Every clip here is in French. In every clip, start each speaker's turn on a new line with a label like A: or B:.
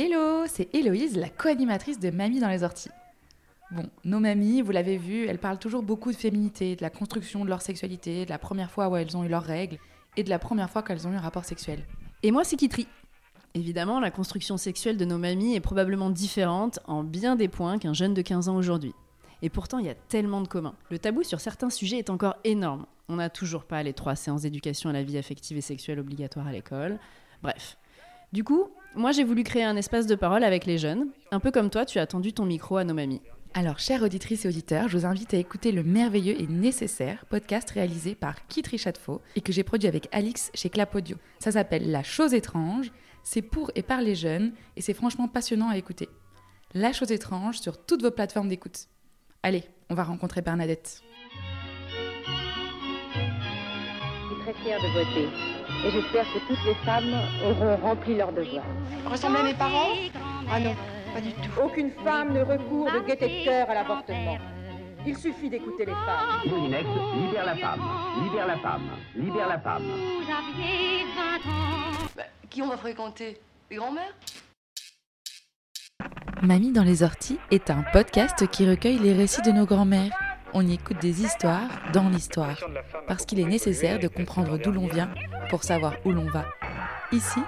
A: Hello, c'est Héloïse, la co-animatrice de Mamie dans les orties. Bon, nos mamies, vous l'avez vu, elles parlent toujours beaucoup de féminité, de la construction de leur sexualité, de la première fois où elles ont eu leurs règles et de la première fois qu'elles ont eu un rapport sexuel.
B: Et moi, c'est Kitri. Évidemment, la construction sexuelle de nos mamies est probablement différente en bien des points qu'un jeune de 15 ans aujourd'hui. Et pourtant, il y a tellement de communs. Le tabou sur certains sujets est encore énorme. On n'a toujours pas les trois séances d'éducation à la vie affective et sexuelle obligatoires à l'école. Bref. Du coup, moi j'ai voulu créer un espace de parole avec les jeunes, un peu comme toi, tu as tendu ton micro à nos mamies.
A: Alors, chères auditrices et auditeurs, je vous invite à écouter le merveilleux et nécessaire podcast réalisé par Kit Richatfo et que j'ai produit avec Alix chez Clap Audio. Ça s'appelle La chose étrange, c'est pour et par les jeunes et c'est franchement passionnant à écouter. La chose étrange sur toutes vos plateformes d'écoute. Allez, on va rencontrer Bernadette.
C: Je suis très fière de voter. Et j'espère que toutes les femmes auront rempli leur devoir.
D: Ressembler à mes parents? Ah non, pas du tout.
C: Aucune femme ne recourt de gaieté de cœur à l'avortement. Il suffit d'écouter les femmes.
E: Moulinex, libère la femme, libère la femme, libère la femme.
D: Bah, qui on va fréquenter? Les grands-mères?
A: Mamie dans les orties est un podcast qui recueille les récits de nos grands-mères. On y écoute des histoires dans l'histoire, parce qu'il est nécessaire de comprendre d'où l'on vient pour savoir où l'on va. Ici,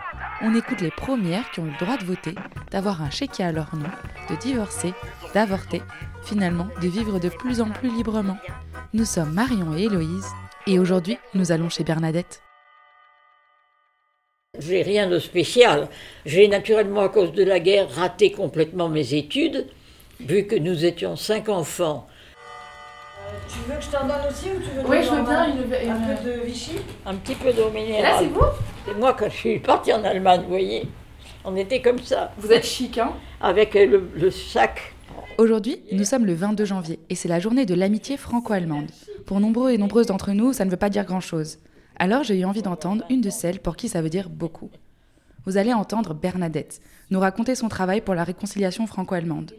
A: on écoute les premières qui ont eu le droit de voter, d'avoir un chéquier à leur nom, de divorcer, d'avorter, finalement de vivre de plus en plus librement. Nous sommes Marion et Héloïse, et aujourd'hui, nous allons chez Bernadette.
F: J'ai rien de spécial. J'ai naturellement, à cause de la guerre, raté complètement mes études, vu que nous étions cinq enfants.
G: Tu veux que je t'en donne aussi ou tu veux
A: Oui,
G: que
A: je veux bien une-
G: un
A: une-
G: peu de Vichy
F: Un petit peu d'eau minérale.
A: Là, c'est vous
F: C'est moi quand je suis partie en Allemagne, vous voyez. On était comme ça,
A: Vous êtes chic, hein
F: avec euh, le, le sac.
A: Aujourd'hui, nous sommes le 22 janvier et c'est la journée de l'amitié franco-allemande. Pour nombreux et nombreuses d'entre nous, ça ne veut pas dire grand-chose. Alors j'ai eu envie d'entendre une de celles pour qui ça veut dire beaucoup. Vous allez entendre Bernadette nous raconter son travail pour la réconciliation franco-allemande.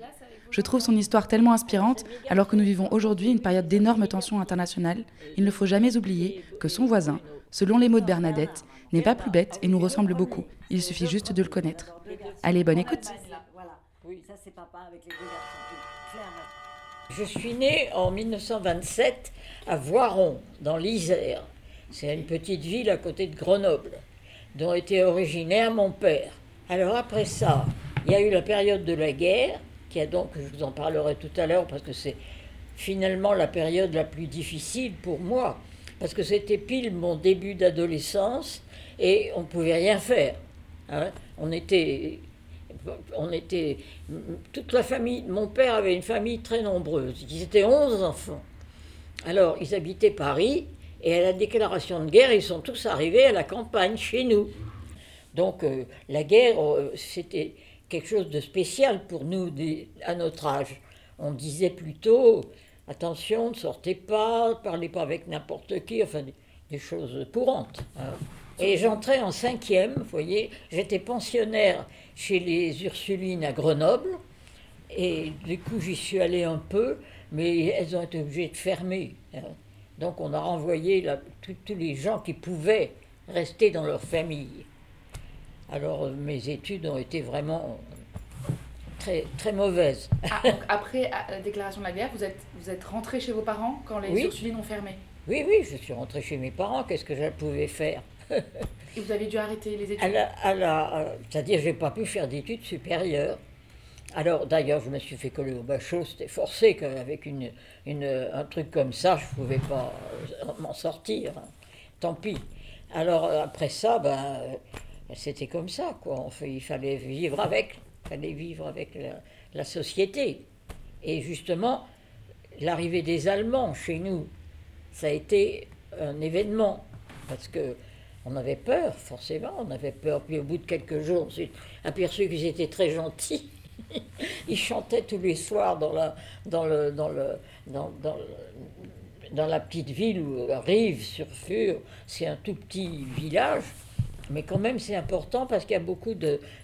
A: Je trouve son histoire tellement inspirante alors que nous vivons aujourd'hui une période d'énormes tensions internationales. Il ne faut jamais oublier que son voisin, selon les mots de Bernadette, n'est pas plus bête et nous ressemble beaucoup. Il suffit juste de le connaître. Allez, bonne écoute.
F: Je suis née en 1927 à Voiron, dans l'Isère. C'est une petite ville à côté de Grenoble, dont était originaire mon père. Alors après ça, il y a eu la période de la guerre, qui a donc, je vous en parlerai tout à l'heure, parce que c'est finalement la période la plus difficile pour moi, parce que c'était pile mon début d'adolescence et on ne pouvait rien faire. hein. On était on était toute la famille. Mon père avait une famille très nombreuse. Ils étaient 11 enfants. Alors, ils habitaient Paris et à la déclaration de guerre, ils sont tous arrivés à la campagne chez nous. Donc, euh, la guerre, euh, c'était quelque chose de spécial pour nous à notre âge. On disait plutôt attention, ne sortez pas, parlez pas avec n'importe qui, enfin des, choses courantes. hein. Et j'entrais en cinquième, vous voyez, j'étais pensionnaire chez les Ursulines à Grenoble, et du coup j'y suis allée un peu, mais elles ont été obligées de fermer. hein. Donc on a renvoyé tous les gens qui pouvaient rester dans leur famille. Alors euh, mes études ont été vraiment très, très mauvaises.
A: Ah, donc après la déclaration de la guerre, vous êtes, vous êtes rentré chez vos parents quand les
F: Oui.
A: Ursulines ont fermé.
F: Oui, oui, je suis rentrée chez mes parents, qu'est-ce que je pouvais faire?
A: Et vous avez dû arrêter les études?
F: à la, euh, C'est-à-dire je n'ai pas pu faire d'études supérieures. Alors d'ailleurs, je me suis fait coller au bachot, c'était forcé qu'avec une, une, un truc comme ça, je ne pouvais pas euh, m'en sortir. Tant pis. Alors euh, après ça, ben, euh, c'était comme ça, quoi. Il fallait vivre avec, fallait vivre avec la, société. Et justement, l'arrivée des Allemands chez nous, ça a été un événement. parce que on avait peur, forcément, on avait peur. Puis au bout de quelques jours, on s'est aperçu qu'ils étaient très gentils. Ils chantaient tous les soirs dans la, dans le, dans le, dans, dans dans la petite ville où Rive sur Fur, c'est un tout petit village, mais quand même c'est important parce qu'il y a beaucoup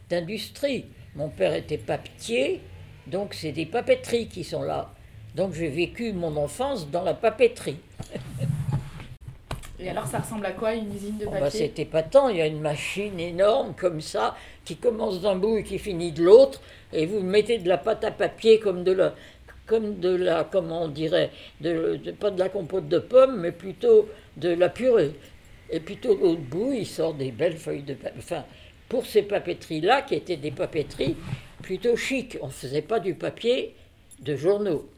F: d'industries. Mon père était papetier, donc c'est des papeteries qui sont là. Donc j'ai vécu mon enfance dans la papeterie.
A: Et alors, ça ressemble à quoi une usine de
F: Bon, bah,
A: papier?
F: c'est épatant, il y a une machine énorme comme ça, qui commence d'un bout et qui finit de l'autre, et vous mettez de la pâte à papier comme de la, comme de la, comment on dirait, de, de- pas de la compote de pommes, mais plutôt de la purée. Et plutôt de l'autre bout, il sort des belles feuilles de papier. Enfin, pour ces papeteries-là, qui étaient des papeteries plutôt chic, on ne faisait pas du papier de journaux,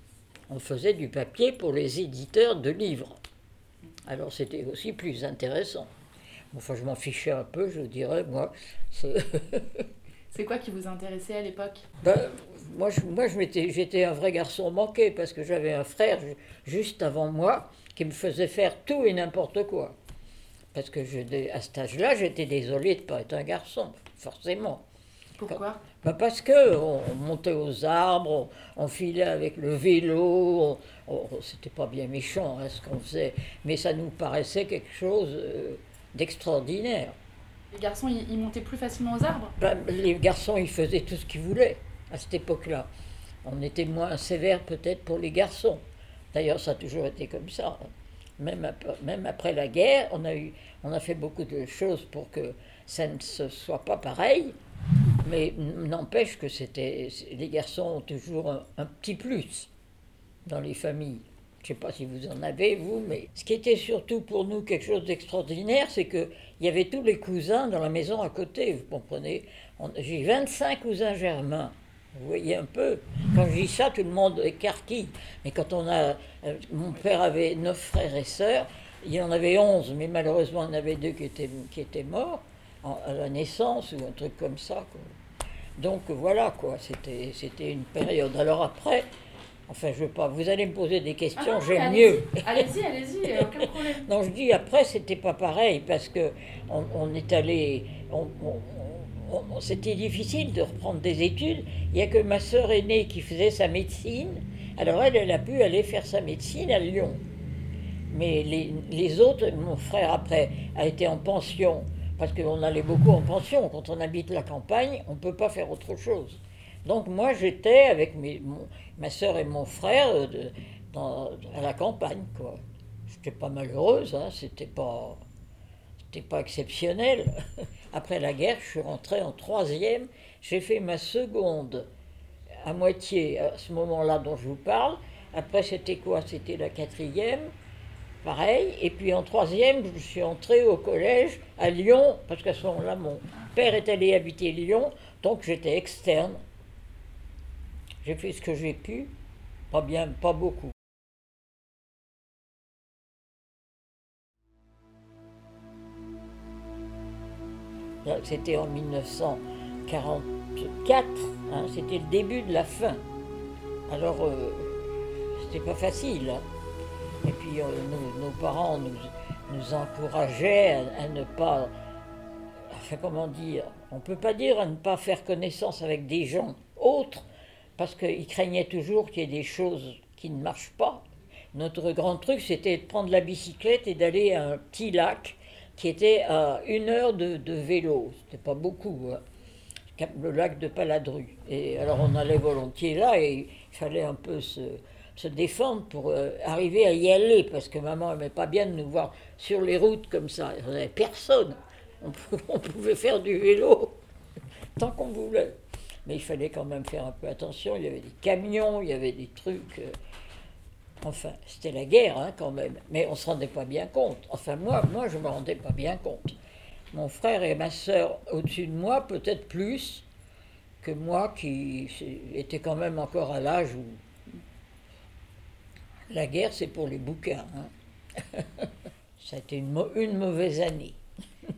F: on faisait du papier pour les éditeurs de livres. Alors c'était aussi plus intéressant. Enfin, je m'en fichais un peu, je vous dirais, moi. c'est-
A: quoi qui vous intéressait à l'époque?
F: Ben, moi, je, moi j'étais un vrai garçon manqué parce que j'avais un frère ju- juste avant moi qui me faisait faire tout et n'importe quoi. Parce que je, à cet âge-là, j'étais désolée de ne pas être un garçon, forcément.
A: Pourquoi?
F: Ben, parce que on, on montait aux arbres, on, on filait avec le vélo, c'était pas bien méchant hein, ce qu'on faisait, mais ça nous paraissait quelque chose euh, d'extraordinaire.
A: Les garçons, ils, montaient plus facilement aux arbres?
F: Ben, les garçons, ils faisaient tout ce qu'ils voulaient à cette époque-là. On était moins sévère peut-être pour les garçons. D'ailleurs, ça a toujours été comme ça. Même après, la guerre, on a, eu, on a fait beaucoup de choses pour que ça ne soit pas pareil. Mais n'empêche que c'était, les garçons ont toujours un, un petit plus dans les familles. Je ne sais pas si vous en avez, vous, mais ce qui était surtout pour nous quelque chose d'extraordinaire, c'est qu'il y avait tous les cousins dans la maison à côté, vous comprenez. J'ai 25 cousins germains. Vous voyez un peu. Quand je dis ça, tout le monde écarquille. Mais quand on a. euh, Mon père avait neuf frères et sœurs. Il y en avait 11, mais malheureusement, il en avait deux qui étaient, qui étaient morts en- à la naissance ou un truc comme ça. quoi. Donc voilà, quoi. C'était c'était une période. Alors après, enfin, je veux pas. Vous allez me poser des questions,
A: Ah,
F: j'aime mieux.
A: Allez-y, allez-y, euh, aucun problème.
F: Non, je dis après, c'était pas pareil parce que on, on est allé. on- on- c'était difficile de reprendre des études. Il n'y a que ma sœur aînée qui faisait sa médecine. Alors elle, elle a pu aller faire sa médecine à Lyon. Mais les, les autres, mon frère après a été en pension parce qu'on allait beaucoup en pension. Quand on habite la campagne, on ne peut pas faire autre chose. Donc moi, j'étais avec mes- ma sœur et mon frère euh, à la campagne, quoi. J'étais pas malheureuse, hein, c'était pas, pas exceptionnel. Après la guerre, je suis rentrée en troisième. J'ai fait ma seconde à moitié à ce moment-là dont je vous parle. Après, c'était quoi? C'était la quatrième, pareil. Et puis en troisième, je suis entrée au collège à Lyon, parce qu'à ce moment-là, mon père est allé habiter Lyon, donc j'étais externe. J'ai fait ce que j'ai pu, pas bien, pas beaucoup. C'était en 1944, hein, c'était le début de la fin. Alors, euh, c'était pas facile. hein. Et puis, euh, nos, parents nous, encourageaient à, à ne pas. Enfin, comment dire On peut pas dire à ne pas faire connaissance avec des gens autres, parce qu'ils craignaient toujours qu'il y ait des choses qui ne marchent pas. Notre grand truc, c'était de prendre la bicyclette et d'aller à un petit lac qui était à une heure de, de vélo. C'était pas beaucoup. hein. Le lac de Paladru. Et alors on allait volontiers là et il fallait un peu se, se défendre pour euh, arriver à y aller parce que maman n'aimait pas bien de nous voir sur les routes comme ça. Il n'y avait personne. On pouvait faire du vélo tant qu'on voulait. Mais il fallait quand même faire un peu attention. Il y avait des camions, il y avait des trucs. euh, Enfin, c'était la guerre hein, quand même, mais on ne se rendait pas bien compte. Enfin, moi, moi je ne me rendais pas bien compte. Mon frère et ma sœur au-dessus de moi, peut-être plus que moi qui était quand même encore à l'âge où la guerre, c'est pour les bouquins. hein. Ça a été une mauvaise année.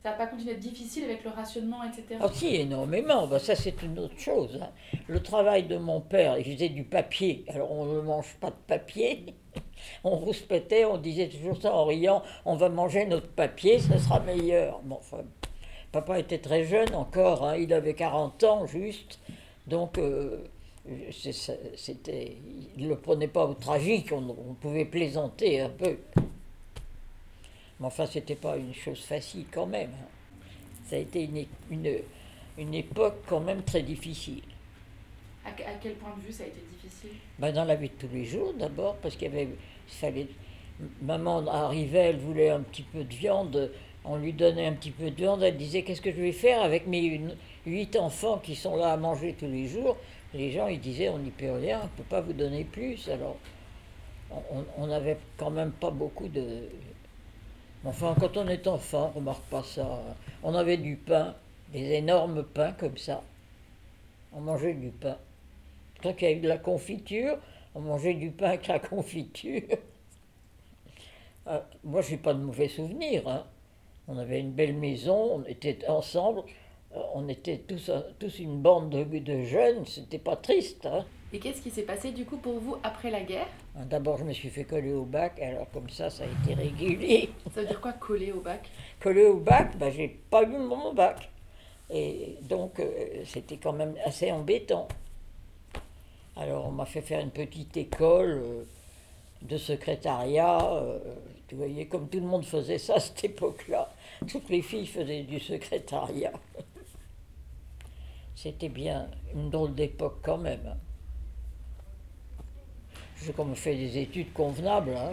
A: Ça n'a pas continué d'être difficile avec le rationnement, etc.
F: Ah si, énormément. Ben, ça, c'est une autre chose. hein. Le travail de mon père, il faisait du papier. Alors, on ne mange pas de papier. on rouspétait, on disait toujours ça en riant, on va manger notre papier, ça sera meilleur. Bon, papa était très jeune encore, hein, il avait 40 ans juste, donc euh, c'était, il ne le prenait pas au tragique, on pouvait plaisanter un peu. Mais enfin, c'était pas une chose facile quand même. hein. Ça a été une, é- une, une époque quand même très difficile.
A: À, quel point de vue ça a été difficile?
F: Ben, dans la vie de tous les jours, d'abord, parce qu'il y avait. Il fallait, maman arrivait, elle voulait un petit peu de viande, on lui donnait un petit peu de viande, elle disait Qu'est-ce que je vais faire avec mes une- huit enfants qui sont là à manger tous les jours? Les gens, ils disaient On n'y peut rien, on ne peut pas vous donner plus. Alors, on n'avait quand même pas beaucoup de. Enfin, quand on est enfant, on remarque pas ça. On avait du pain, des énormes pains comme ça. On mangeait du pain. Tant qu'il y a eu de la confiture, on mangeait du pain avec la confiture. Euh, moi, je n'ai pas de mauvais souvenirs. hein. On avait une belle maison, on était ensemble, euh, on était tous, tous une bande de, de jeunes, c'était pas triste. hein.
A: Et qu'est-ce qui s'est passé du coup pour vous après la guerre?
F: D'abord, je me suis fait coller au bac, alors comme ça, ça a été régulier.
A: Ça veut dire quoi coller au bac?
F: Coller au bac, ben, j'ai pas eu mon bac. Et donc, euh, c'était quand même assez embêtant. Alors, on m'a fait faire une petite école euh, de secrétariat. euh, tu voyais, comme tout le monde faisait ça à cette époque-là. Toutes les filles faisaient du secrétariat. C'était bien une drôle d'époque quand même. J'ai comme fait des études convenables. hein,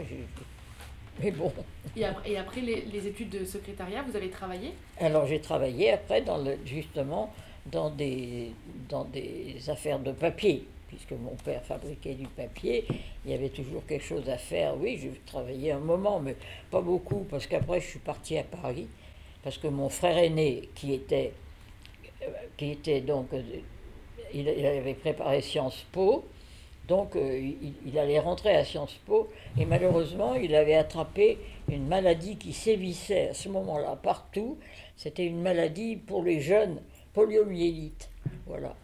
F: Mais bon.
A: Et après, et après les, les études de secrétariat, vous avez travaillé?
F: Alors j'ai travaillé après dans le, justement dans des, dans des affaires de papier, puisque mon père fabriquait du papier, il y avait toujours quelque chose à faire. Oui, j'ai travaillé un moment, mais pas beaucoup, parce qu'après je suis partie à Paris, parce que mon frère aîné, qui était, euh, qui était donc, euh, il, il avait préparé Sciences Po, donc euh, il, allait rentrer à Sciences Po et malheureusement il avait attrapé une maladie qui sévissait à ce moment-là partout. C'était une maladie pour les jeunes, poliomyélite. Voilà.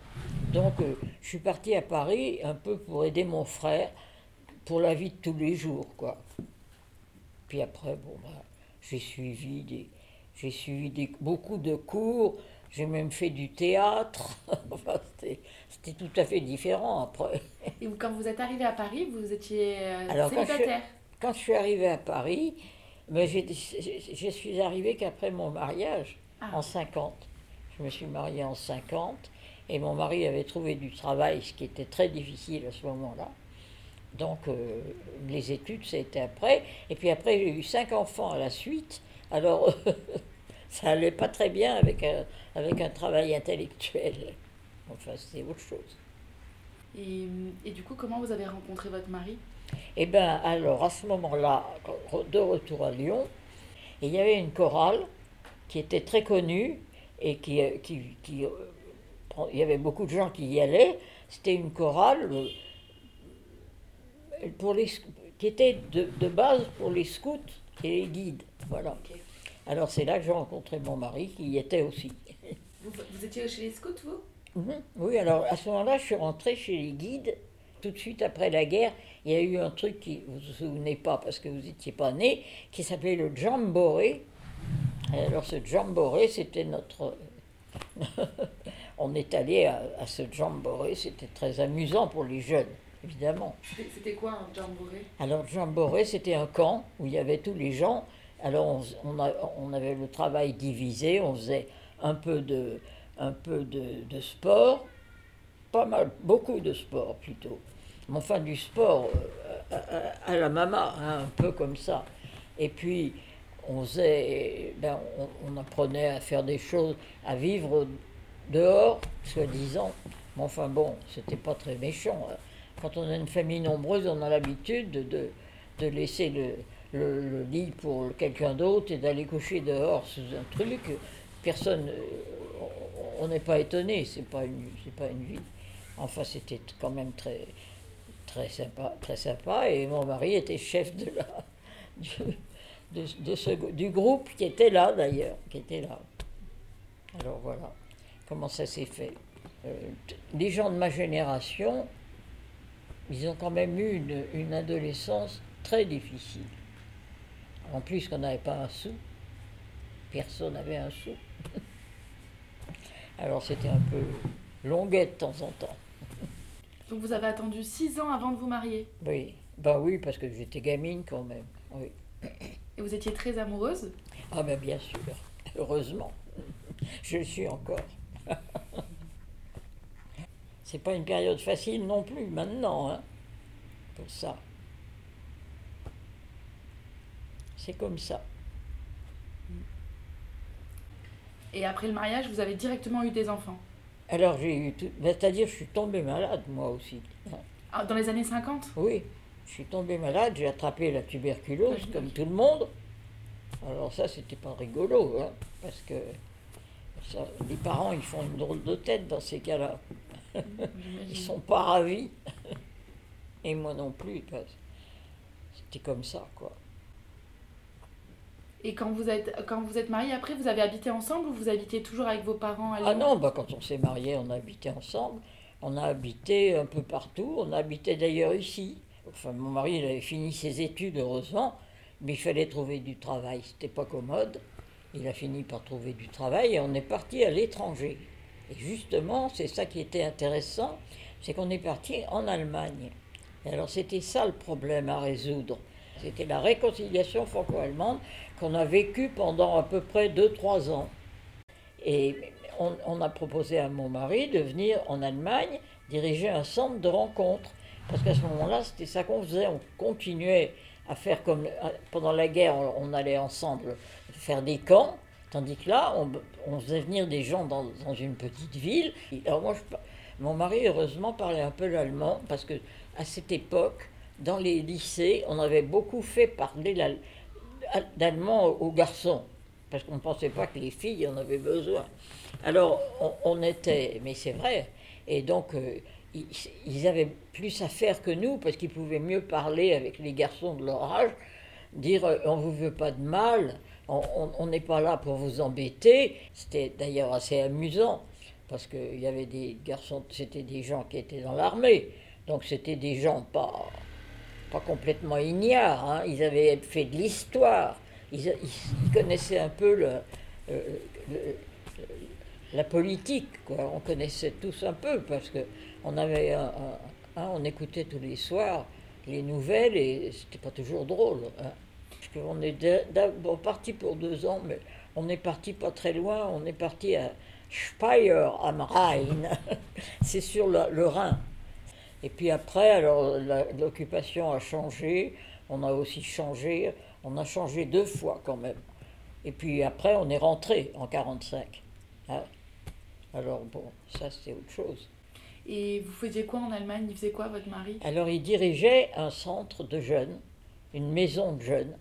F: Donc euh, je suis partie à Paris un peu pour aider mon frère pour la vie de tous les jours, quoi. Puis après, bon, bah, j'ai suivi des, j'ai suivi des, beaucoup de cours. J'ai même fait du théâtre. C'était, tout à fait différent après.
A: Et quand vous êtes arrivé à Paris, vous étiez euh,
F: Alors, quand je, suis,
A: célibataire
F: quand je suis arrivée à Paris, ben, j'ai- j'ai- je suis arrivée qu'après mon mariage,
A: Ah.
F: en 50. Je me suis mariée en 50 et mon mari avait trouvé du travail, ce qui était très difficile à ce moment-là. Donc euh, les études, c'était après. Et puis après, j'ai eu cinq enfants à la suite. Alors ça allait pas très bien avec un, avec un travail intellectuel. Enfin, c'était autre chose.
A: et, et du coup, comment vous avez rencontré votre mari?
F: Eh bien, alors, à ce moment-là, de retour à Lyon, il y avait une chorale qui était très connue et qui, qui, qui, euh, il y avait beaucoup de gens qui y allaient. C'était une chorale euh, pour les, qui était de, de base pour les scouts et les guides. Voilà. Alors, c'est là que j'ai rencontré mon mari qui y était aussi.
A: vous, vous étiez chez les scouts, vous?
F: Mhm. Oui, alors à ce moment-là, je suis rentrée chez les guides. Tout de suite après la guerre, il y a eu un truc qui, vous vous souvenez pas parce que vous n'étiez pas né, qui s'appelait le jamboree. Et alors ce jamboree, c'était notre... On est allé à, à ce jamboree, c'était très amusant pour les jeunes, évidemment.
A: C'était- C'était quoi un jamboree?
F: Alors, jamboree, c'était un camp où il y avait tous les gens. Alors, on, fais- on, a- on avait le travail divisé, on faisait un peu de, un peu de, de sport, pas mal, beaucoup de sport plutôt. Mais enfin, du sport euh, à, la mama, hein, un peu comme ça. Et puis, on faisait, ben, on, apprenait à faire des choses, à vivre dehors, soi-disant. Mais enfin bon, c'était pas très méchant. hein. Quand on a une famille nombreuse, on a l'habitude de, de, de laisser le, le, le lit pour quelqu'un d'autre et d'aller coucher dehors sous un truc. Personne, euh, on- n'est pas étonné, c'est pas une, c'est pas une vie. Enfin, c'était quand même très, très sympa, très sympa. Et mon mari était chef de la, du, de, de ce, du groupe qui était là d'ailleurs, qui était là. Alors voilà comment ça s'est fait? Euh, les gens de ma génération, ils ont quand même eu une, une adolescence très difficile. En plus qu'on n'avait pas un sou. Personne n'avait un sou. Alors c'était un peu longuet de temps en temps.
A: Donc vous avez attendu six ans avant de vous marier.
F: Oui, ben oui, parce que j'étais gamine quand même. Oui.
A: Et vous étiez très amoureuse
F: Ah ben bien sûr, heureusement. Je le suis encore. C'est pas une période facile non plus maintenant, hein, pour ça. C'est comme ça.
A: Et après le mariage, vous avez directement eu des enfants
F: Alors j'ai eu tout. ben, C'est-à-dire, je suis tombée malade moi aussi.
A: Ah, Dans les années 50
F: Oui, je suis tombée malade, j'ai attrapé la tuberculose
A: Ah,
F: comme tout le monde. Alors ça, c'était pas rigolo, hein, parce que ça, les parents, ils font une drôle de tête dans ces cas-là. Ils sont pas ravis. Et moi non plus. parce que C'était comme ça, quoi.
A: Et quand vous êtes, quand vous êtes mariés après, vous avez habité ensemble ou vous habitiez toujours avec vos parents à
F: Ah
A: Lyon
F: non, bah, quand on s'est mariés, on a habité ensemble. On a habité un peu partout. On a habité d'ailleurs ici. Enfin, mon mari, il avait fini ses études, heureusement, mais il fallait trouver du travail. C'était pas commode. Il a fini par trouver du travail et on est parti à l'étranger. Et justement, c'est ça qui était intéressant, c'est qu'on est parti en Allemagne. Et alors, c'était ça le problème à résoudre. C'était la réconciliation franco-allemande qu'on a vécue pendant à peu près 2-3 ans. Et on, a proposé à mon mari de venir en Allemagne diriger un centre de rencontre. Parce qu'à ce moment-là, c'était ça qu'on faisait. On continuait à faire comme pendant la guerre, on, allait ensemble faire des camps. Tandis que là, on, faisait venir des gens dans, une petite ville. Alors moi, mon mari, heureusement, parlait un peu l'allemand parce que à cette époque, dans les lycées, on avait beaucoup fait parler l'al- d'allemand aux garçons parce qu'on ne pensait pas que les filles en avaient besoin. Alors, on, était, mais c'est vrai, et donc euh, ils, avaient plus à faire que nous, parce qu'ils pouvaient mieux parler avec les garçons de leur âge, dire euh, on ne vous veut pas de mal, on n'est pas là pour vous embêter. C'était d'ailleurs assez amusant, parce qu'il y avait des garçons, c'était des gens qui étaient dans l'armée, donc c'était des gens pas, complètement ignares, hein. ils avaient fait de l'histoire, ils, connaissaient un peu euh, la politique. On connaissait tous un peu parce que on avait on écoutait tous les soirs les nouvelles et c'était pas toujours drôle. hein. Parce qu'on est d'a- d'abord parti pour deux ans, mais on n'est parti pas très loin. On est parti à Speyer am Rhein. C'est sur le Rhin. Et puis après, alors l'occupation a changé. On a aussi changé. On a changé deux fois quand même. Et puis après, on est rentré en 45. hein. Alors bon, ça c'est autre chose.
A: Et vous faisiez quoi en Allemagne? Il faisait quoi votre mari?
F: Alors il dirigeait un centre de jeunes, une maison de jeunes.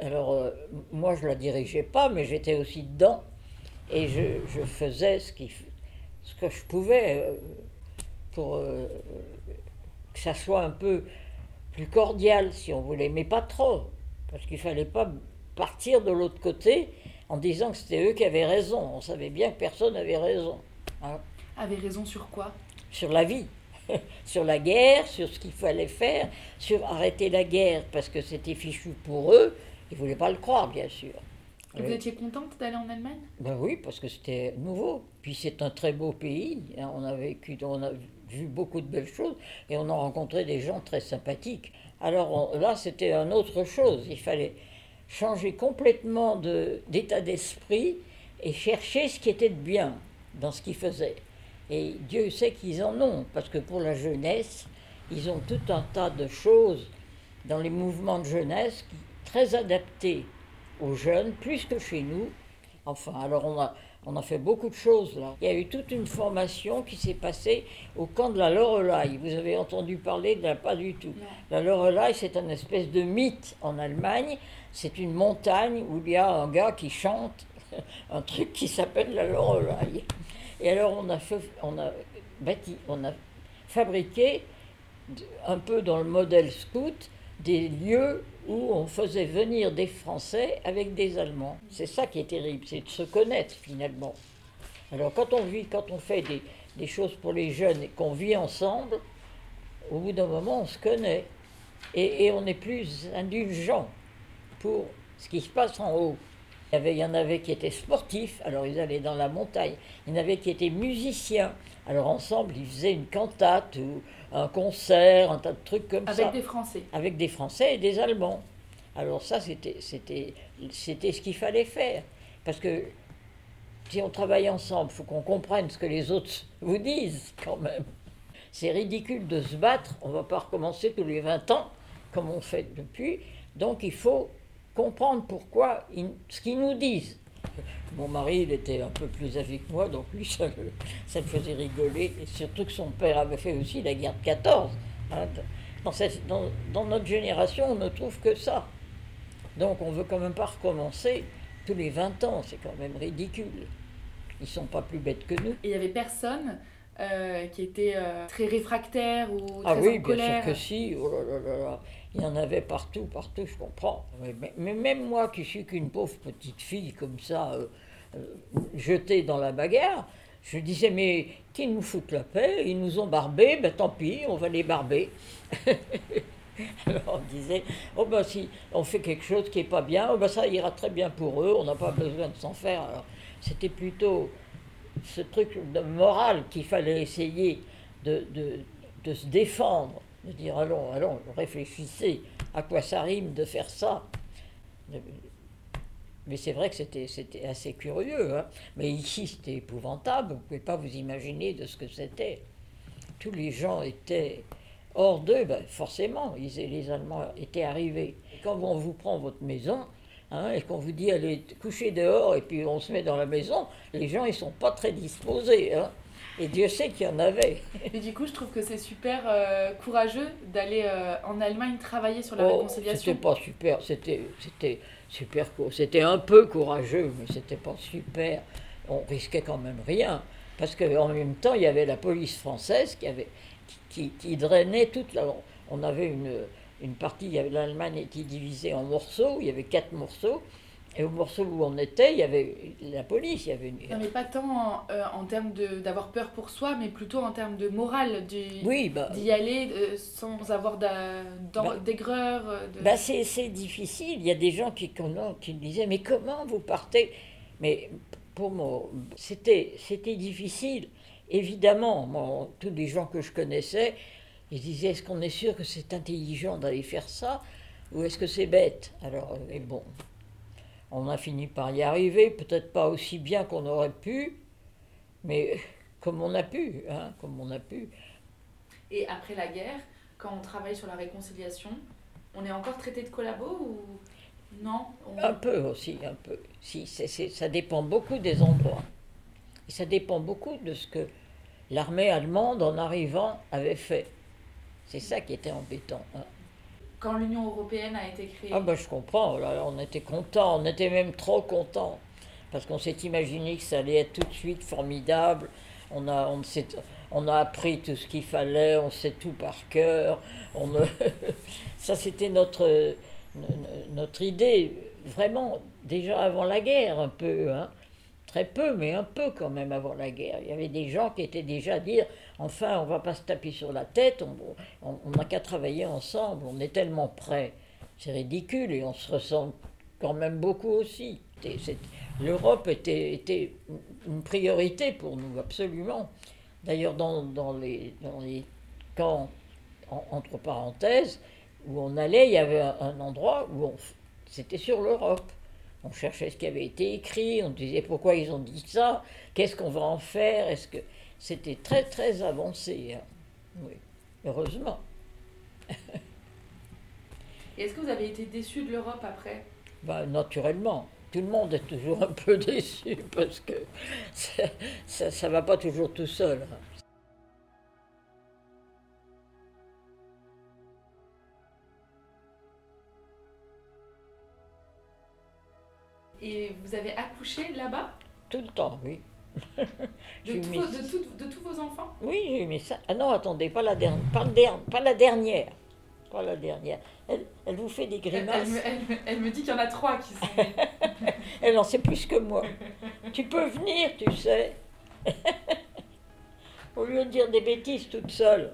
F: Alors euh, moi je la dirigeais pas, mais j'étais aussi dedans et je, je faisais ce, qui, ce que je pouvais euh, pour euh, que ça soit un peu plus cordial si on voulait, mais pas trop, parce qu'il fallait pas partir de l'autre côté en disant que c'était eux qui avaient raison. On savait bien que personne n'avait raison. hein
A: Avait raison sur quoi?
F: Sur la vie, sur la guerre, sur ce qu'il fallait faire, sur arrêter la guerre parce que c'était fichu pour eux. Ils ne voulaient pas le croire, bien sûr.
A: Et Vous étiez contente d'aller en Allemagne?
F: Ben oui, parce que c'était nouveau. Puis c'est un très beau pays. hein. On a vécu, on a vu beaucoup de belles choses et on a rencontré des gens très sympathiques. Alors là, c'était une autre chose. Il fallait changer complètement d'état d'esprit et chercher ce qui était de bien dans ce qu'ils faisaient. Et Dieu sait qu'ils en ont, parce que pour la jeunesse, ils ont tout un tas de choses dans les mouvements de jeunesse qui, très adaptés aux jeunes, plus que chez nous. Enfin, alors on a, on a fait beaucoup de choses là. Il y a eu toute une formation qui s'est passée au camp de la Loreley. Vous avez entendu parler de la pas du tout. La Loreley, c'est un espèce de mythe en Allemagne. C'est une montagne où il y a un gars qui chante un truc qui s'appelle la Loreley. Et alors on a, fait, on a bâti, on a fabriqué un peu dans le modèle scout des lieux où on faisait venir des Français avec des Allemands. C'est ça qui est terrible, c'est de se connaître finalement. Alors quand on vit, quand on fait des, choses pour les jeunes et qu'on vit ensemble, au bout d'un moment, on se connaît. Et, et on est plus indulgent pour ce qui se passe en haut. Il y, avait, il y en avait qui étaient sportifs, alors ils allaient dans la montagne. Il y en avait qui étaient musiciens. Alors ensemble, ils faisaient une cantate ou un concert, un tas de trucs comme ça.
A: Avec des Français.
F: Avec des Français et des Allemands. Alors ça, c'était, ce qu'il fallait faire. Parce que si on travaille ensemble, il faut qu'on comprenne ce que les autres vous disent quand même. C'est ridicule de se battre, on ne va pas recommencer tous les 20 ans comme on fait depuis. Donc il faut comprendre pourquoi, ils- ce qu'ils nous disent. Mon mari, il était un peu plus âgé que moi, donc lui, ça, le- ça le faisait rigoler. Et surtout que son père avait fait aussi la guerre de 14. hein. Dans, cette- dans- dans notre génération, on ne trouve que ça. Donc on veut quand même pas recommencer tous les 20 ans, c'est quand même ridicule. Ils sont pas plus bêtes que nous.
A: Et il y avait personne euh, qui était euh, très réfractaire ou très
F: Ah oui,
A: en
F: bien
A: colère.
F: sûr que si. Oh là là là là. Il y en avait partout, partout, je comprends. Mais, même moi qui suis qu'une pauvre petite fille comme ça, euh, euh, jetée dans la bagarre, je disais, mais qu'ils nous foutent la paix, ils nous ont barbés, ben tant pis, on va les barber. Alors on disait, oh ben si on fait quelque chose qui est pas bien, oh ben ça ira très bien pour eux, on n'a pas besoin de s'en faire. Alors c'était plutôt ce truc de morale qu'il fallait essayer de, de, de se défendre, de dire allons, allons, réfléchissez à quoi ça rime de faire ça. Mais c'est vrai que c'était, assez curieux. hein. Mais ici, c'était épouvantable. Vous ne pouvez pas vous imaginer de ce que c'était. Tous les gens étaient hors d'eux, ben, forcément. Ils, les Allemands étaient arrivés. Quand on vous prend votre maison, hein, et qu'on vous dit allez coucher dehors, et puis on se met dans la maison, les gens, ils sont pas très disposés. hein. Et Dieu sait qu'il y en avait.
A: Mais du coup, je trouve que c'est super euh, courageux d'aller euh, en Allemagne travailler sur la
F: Oh,
A: réconciliation.
F: C'était pas super, c'était c'était super. C'était un peu courageux, mais c'était pas super. On risquait quand même rien. Parce qu'en même temps, il y avait la police française qui, avait, qui, qui- drainait toute la. On avait une, une partie, l'Allemagne était divisée en morceaux, il y avait quatre morceaux. Et au morceau où on était, il y avait la police, il y avait une.
A: Non, mais pas tant en, euh, en termes de- d'avoir peur pour soi, mais plutôt en termes de morale, du-
F: Oui, bah,
A: d'y aller euh, sans avoir
F: Bah.
A: d'aigreur. euh, de-
F: Ben, c'est difficile. Il y a des gens qui, qui me disaient Mais comment vous partez? Mais pour moi, c'était c'était difficile. Évidemment, moi, tous les gens que je connaissais, ils disaient Est-ce qu'on est sûr que c'est intelligent d'aller faire ça? Ou est-ce que c'est bête? Alors, mais bon, on a fini par y arriver. Peut-être pas aussi bien qu'on aurait pu, mais comme on a pu. Hein, comme on a pu.
A: Et après la guerre, quand on travaille sur la réconciliation, on est encore traité de collabo ou non? On-
F: Un peu aussi, un peu. Si, ça dépend beaucoup des endroits. Et ça dépend beaucoup de ce que l'armée allemande, en arrivant, avait fait. C'est ça qui était embêtant. hein.
A: Quand l'Union européenne a été créée,
F: Ah ben je comprends, on était contents, on était même trop contents. Parce qu'on s'est imaginé que ça allait être tout de suite formidable. On a, on on a appris tout ce qu'il fallait, on sait tout par cœur. On, ça, c'était notre, notre idée, vraiment, déjà avant la guerre, un peu. hein. Très peu, mais un peu quand même avant la guerre. Il y avait des gens qui étaient déjà à dire enfin, on va pas se taper sur la tête, on n'a qu'à travailler ensemble, on est tellement près. C'est ridicule et on se ressemble quand même beaucoup aussi. L'Europe était, une priorité pour nous, absolument. D'ailleurs, dans, les, camps, en- entre parenthèses, où on allait, il y avait un, un endroit où c'était sur l'Europe. On cherchait ce qui avait été écrit, on disait pourquoi ils ont dit ça, qu'est-ce qu'on va en faire, est-ce que c'était très très avancé. hein. Oui, heureusement.
A: Et est-ce que vous avez été déçu de l'Europe après?
F: Ben, naturellement, tout le monde est toujours un peu déçu parce que ça ça ne va pas toujours tout seul. hein.
A: Et vous avez accouché là-bas?
F: Tout le temps, oui.
A: De, tous
F: mis-
A: vos- de tout- de tous vos enfants
F: Oui, j'ai mis ça. Ah non, attendez, pas la dernière. Pas, der- pas la dernière. Pas la dernière. Elle, elle vous fait des
A: elle
F: grimaces.
A: me, elle me- elle me dit qu'il y en a trois qui sont.
F: Elle en sait plus que moi. tu peux venir, tu sais. Au lieu de dire des bêtises toute seule.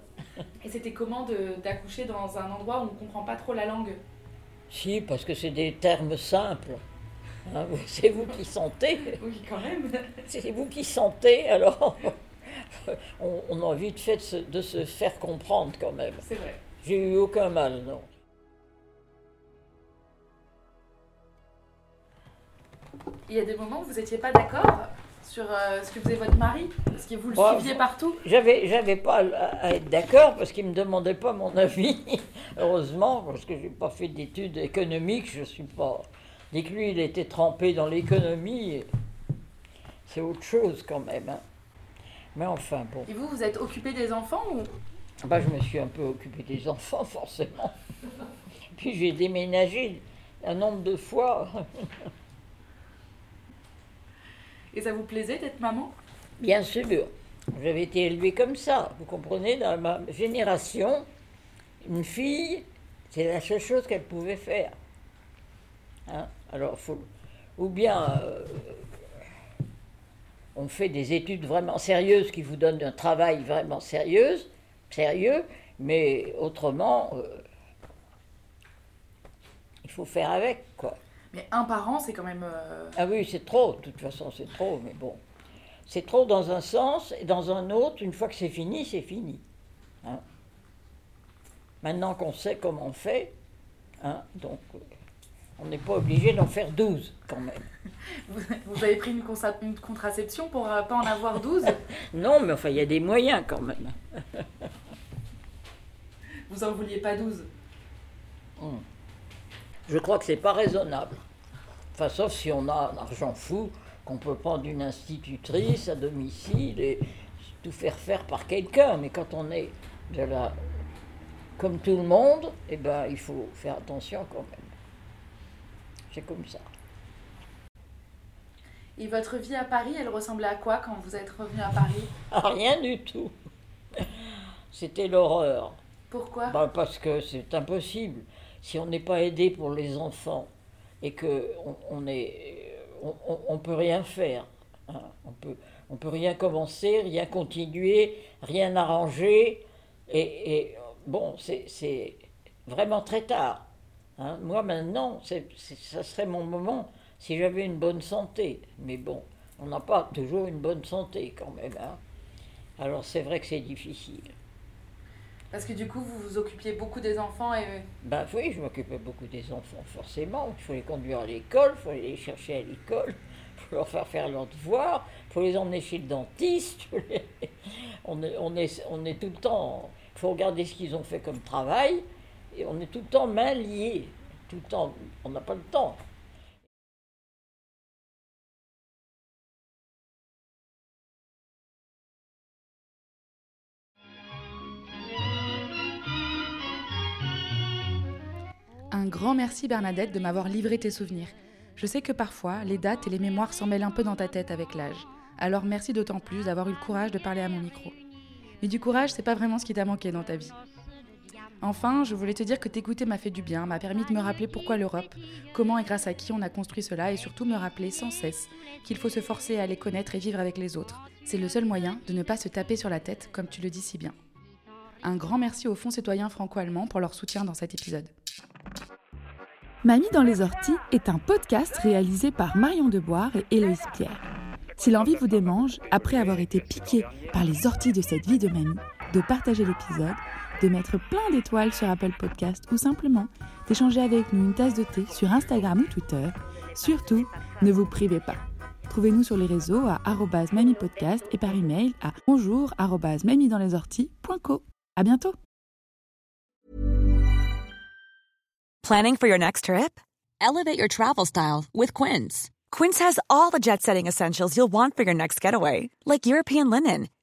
A: Et c'était comment d'accoucher dans un endroit où on ne comprend pas trop la langue?
F: Si, parce que c'est des termes simples. Hein, c'est vous qui sentez.
A: Oui, quand même.
F: C'est vous qui sentez, alors on, on a vite fait de se, de se faire comprendre quand même.
A: C'est vrai.
F: J'ai eu aucun mal, non.
A: Il y a des moments où vous n'étiez pas d'accord sur euh, ce que faisait votre mari? Parce que vous le
F: Ouais,
A: suiviez partout?
F: J'avais, j'avais pas à, à être d'accord parce qu'il me demandait pas mon avis. Heureusement, parce que j'ai pas fait d'études économiques, je suis pas. Dès que lui, il était trempé dans l'économie, c'est autre chose quand même. hein. Mais enfin, bon.
A: Et vous, vous êtes occupé des enfants ou?
F: Bah, je me suis un peu occupé des enfants, forcément. Puis j'ai déménagé un nombre de fois.
A: Et ça vous plaisait d'être maman?
F: Bien sûr, j'avais été élevée comme ça. Vous comprenez, dans ma génération, une fille, c'est la seule chose qu'elle pouvait faire. Hein Alors, faut, ou bien euh, on fait des études vraiment sérieuses qui vous donnent un travail vraiment sérieux, sérieux, mais autrement, euh, il faut faire avec, quoi.
A: Mais un parent, c'est quand même. euh,
F: Ah oui, c'est trop, de toute façon, c'est trop, mais bon. C'est trop dans un sens, et dans un autre, une fois que c'est fini, c'est fini. Hein. Maintenant qu'on sait comment on fait, hein, donc on n'est pas obligé d'en faire 12 quand même.
A: Vous, vous avez pris une, contraception pour euh, pas en avoir 12
F: Non, mais enfin, il y a des moyens quand même.
A: Vous en vouliez pas 12
F: Je crois que c'est pas raisonnable. Enfin, sauf si on a un argent fou, qu'on peut prendre une institutrice à domicile et tout faire faire par quelqu'un. Mais quand on est de la... comme tout le monde, eh ben, il faut faire attention quand même. C'est comme ça.
A: Et votre vie à Paris, elle ressemblait à quoi quand vous êtes revenu à Paris?
F: Ah, Rien du tout. C'était l'horreur.
A: Pourquoi?
F: Ben, parce que c'est impossible. Si on n'est pas aidé pour les enfants et que on, est, on, on- on peut rien faire. hein. On peut, on peut rien commencer, rien continuer, rien arranger. Et, et, bon, c'est vraiment très tard. Hein. Moi maintenant, c'est c'est- ça serait mon moment si j'avais une bonne santé. Mais bon, on n'a pas toujours une bonne santé quand même. hein. Alors c'est vrai que c'est difficile.
A: Parce que du coup, vous vous occupiez beaucoup des enfants et.
F: Ben oui, je m'occupais beaucoup des enfants, forcément. Il faut les conduire à l'école, il faut les chercher à l'école, il faut leur faire faire leurs devoirs, il faut les emmener chez le dentiste. faut les- On, est, on, est, on est tout le temps. Il faut regarder ce qu'ils ont fait comme travail, et on est tout le temps main liée. Tout le temps, on n'a pas le temps.
A: Un grand merci Bernadette de m'avoir livré tes souvenirs. Je sais que parfois, les dates et les mémoires s'en mêlent un peu dans ta tête avec l'âge. Alors merci d'autant plus d'avoir eu le courage de parler à mon micro. Mais du courage, c'est pas vraiment ce qui t'a manqué dans ta vie. Enfin, je voulais te dire que t'écouter m'a fait du bien, m'a permis de me rappeler pourquoi l'Europe, comment et grâce à qui on a construit cela, et surtout me rappeler sans cesse qu'il faut se forcer à les connaître et vivre avec les autres. C'est le seul moyen de ne pas se taper sur la tête, comme tu le dis si bien. Un grand merci au Fonds citoyen franco-allemand pour leur soutien dans cet épisode.
H: Mamie dans les orties est un podcast réalisé par Marion Deboire et Héloïse Pierre. Si l'envie vous démange, après avoir été piqué par les orties de cette vie de mamie, de partager l'épisode, de mettre plein d'étoiles sur Apple Podcast ou simplement d'échanger avec nous une tasse de thé sur Instagram ou Twitter, surtout, ne vous privez pas. Trouvez-nous sur les réseaux à mamipodcast et par email à bonjour mamiedanslesorties.co. À bientôt!
I: Planning for your next trip? Elevate your travel style with Quince. Quince has all the jet setting essentials you'll want for your next getaway, like European linen,